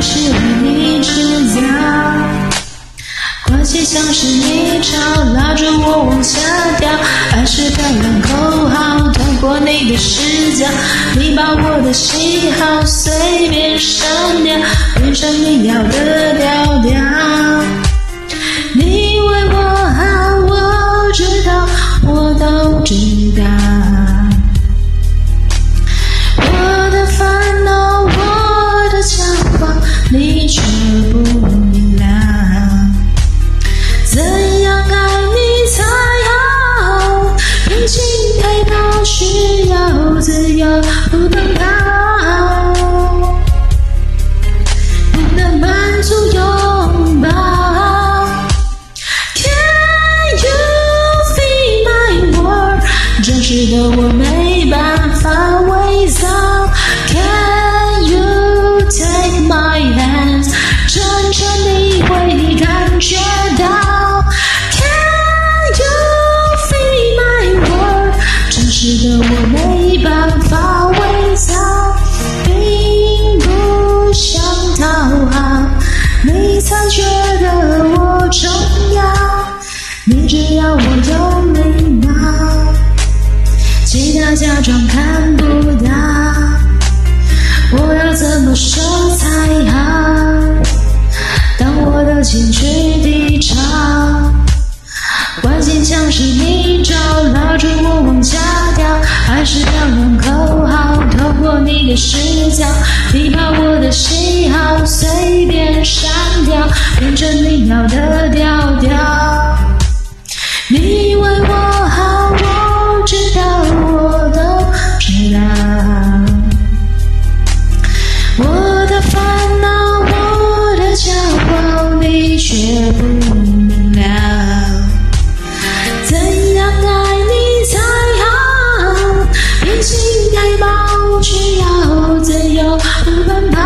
是为你制造，关系像是泥沼，拉着我往下掉，爱是漂亮口号，透过你的视角，你把我的喜好随便删掉，变成你要的调调。chiều far away can you take my hand 假装看不到。我要怎么说才好？当我的情绪低潮，关心像是泥沼，拉住我往下掉，爱是漂亮口号，透过你的视角，你把我的喜好随便删掉。变成你要的调调，我的烦恼，我的骄傲，你却不明了。怎样爱你才好？比心太薄，却要自由奔跑。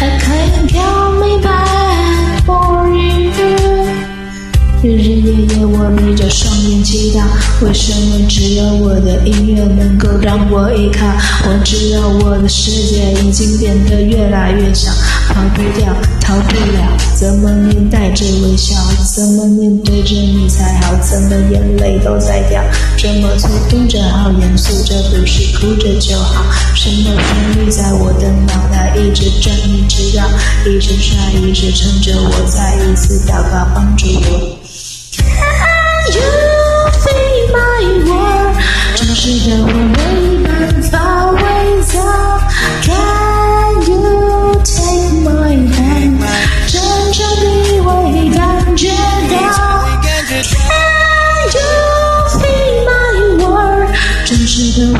日夜，我闭着双眼祈祷，为什么只有我的音乐能够让我依靠？我知道我的世界已经变得越来越小，跑不掉，逃不了，怎么面带着微笑？怎么面对着你才好？怎么眼泪都在掉？这么粗，哭着好严肃，这不是哭着就好。什么旋律在我的脑袋一直转，一直绕，一直甩，一直撑着我，再一次祷告，帮助我。Can you take my hand? Can you my。